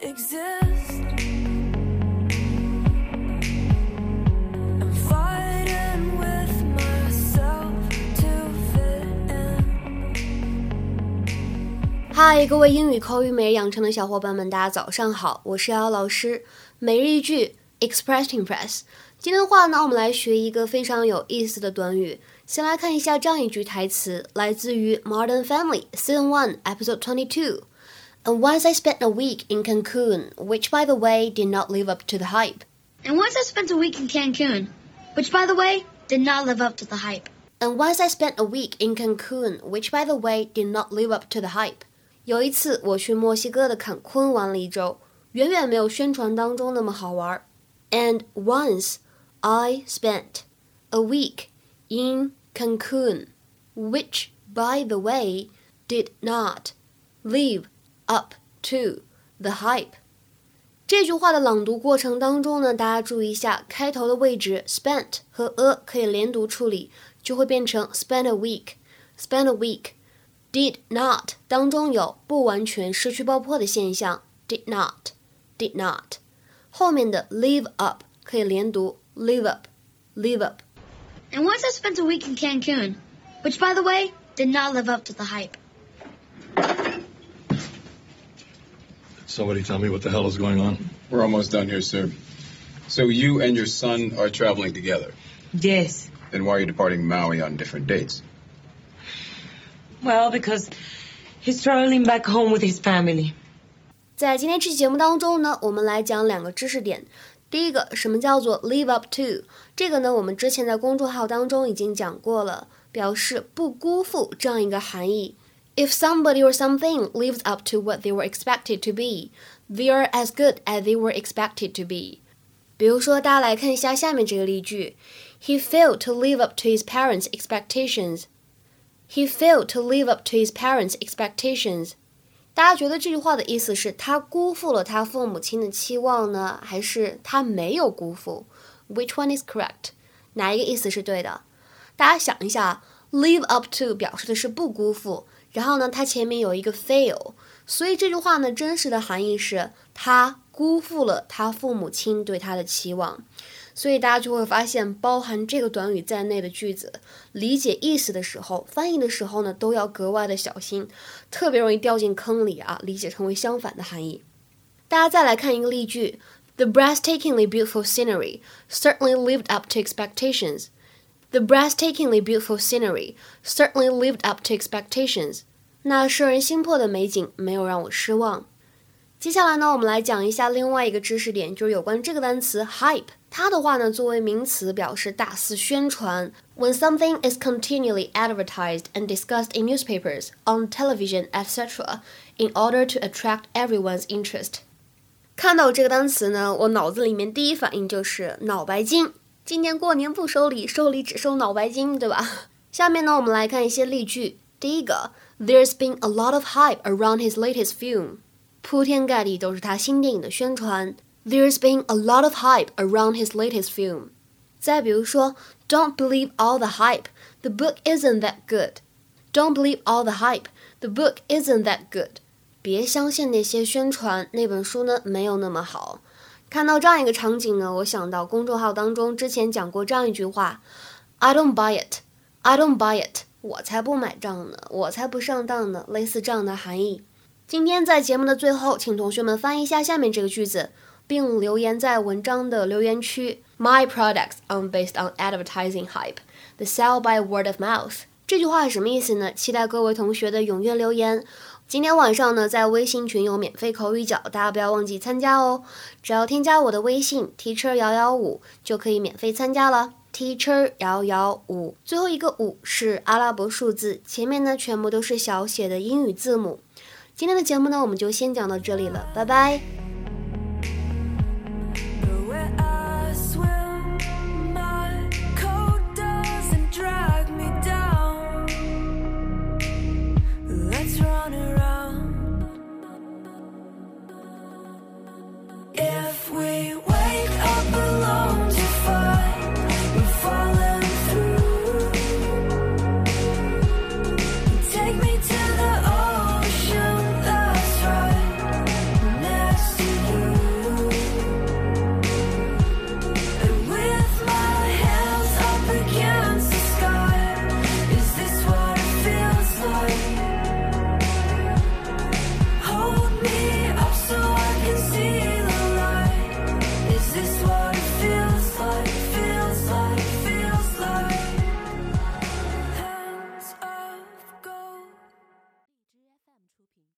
exist. Hi，，各位英语口语每日养成的小伙伴们，大家早上好，我是瑶老师。每日一句，express to impress。今天的话呢，我们来学一个非常有意思的短语。先来看一下这样一句台词，来自于《Modern Family》Season One Episode Twenty Two。And once I spent a week in Cancun, which, by the way, did not live up to the hype. And once I spent a week in Cancun, which, by the way, did not live up to the hype. And once I spent a week in Cancun, which, by the way, did not live up to the hype. 有一次我去墨西哥的坎昆玩了一周，远远没有宣传当中那么好玩。And once I spent a week in Cancun, which, by the way, did not live up to the hype。这句话的朗读过程当中呢，大家注意一下开头的位置，spent 和 a 可以连读处理，就会变成 spent a week。spent a week。did not 当中有不完全失去爆破的现象，did not did not。后面的 live up 可以连读 live up live up。 And once I spent a week in Cancun, which, by the way, did not live up to the hype. Somebody tell me what the hell is going on. We're almost done here, sir. So you and your son are traveling together. Yes. Then why are you departing Maui on different dates? Well, because he's traveling back home with his family. 在今天这期节目当中呢，我们来讲两个知识点。第一个，什么叫做 live up to？这个呢，我们之前在公众号当中已经讲过了，表示不辜负这样一个含义。 If somebody or something lives up to what they were expected to be, they are as good as they were expected to be。比如说，大家来看一下下面这个例句：He failed to live up to his parents' expectations. He failed to live up to his parents' expectations. 大家觉得这句话的意思是他辜负了他父母亲的期望呢，还是他没有辜负？Which one is correct？哪一个意思是对的？大家想一下，live up to 表示的是不辜负， 然后呢，它前面有一个 fail，所以这句话呢，真实的含义是他辜负了他父母亲对他的期望。所以大家就会发现，包含这个短语在内的句子，理解意思的时候，翻译的时候呢，都要格外的小心，特别容易掉进坑里啊，理解成为相反的含义。大家再来看一个例句：The breathtakingly beautiful scenery certainly lived up to expectations. The breathtakingly beautiful scenery certainly lived up to expectations. 那摄人心魄的美景没有让我失望。接下来呢，我们来讲一下另外一个知识点，就是有关这个单词 hype。它的话呢，作为名词表示大肆宣传。When something is continually advertised and discussed in newspapers, on television, etc., in order to attract everyone's interest。看到这个单词呢，我脑子里面第一反应就是脑白金。 今年过年不收礼，收礼只收脑白金，对吧？下面呢，我们来看一些例句。第一个，There's been a lot of hype around his latest film。铺天盖地都是他新电影的宣传。There's been a lot of hype around his latest film。再比如说，Don't believe all the hype. The book isn't that good. Don't believe all the hype. The book isn't that good. 别相信那些宣传，那本书呢没有那么好。看到这样一个场景呢，我想到公众号当中之前讲过这样一句话：I don't buy it. I don't buy it. 我才不买账呢，我才不上当呢，类似这样的含义。今天在节目的最后，请同学们翻译一下下面这个句子，并留言在文章的留言区。My products are based on advertising hype, the sell by word of mouth. 这句话是什么意思呢？期待各位同学的踊跃留言。今天晚上呢，在微信群有免费口语角，大家不要忘记参加哦。只要添加我的微信 teacher 幺幺五，就可以免费参加了。teacher 幺幺五，最后一个五是阿拉伯数字，前面呢全部都是小写的英语字母。今天的节目呢，我们就先讲到这里了，拜拜。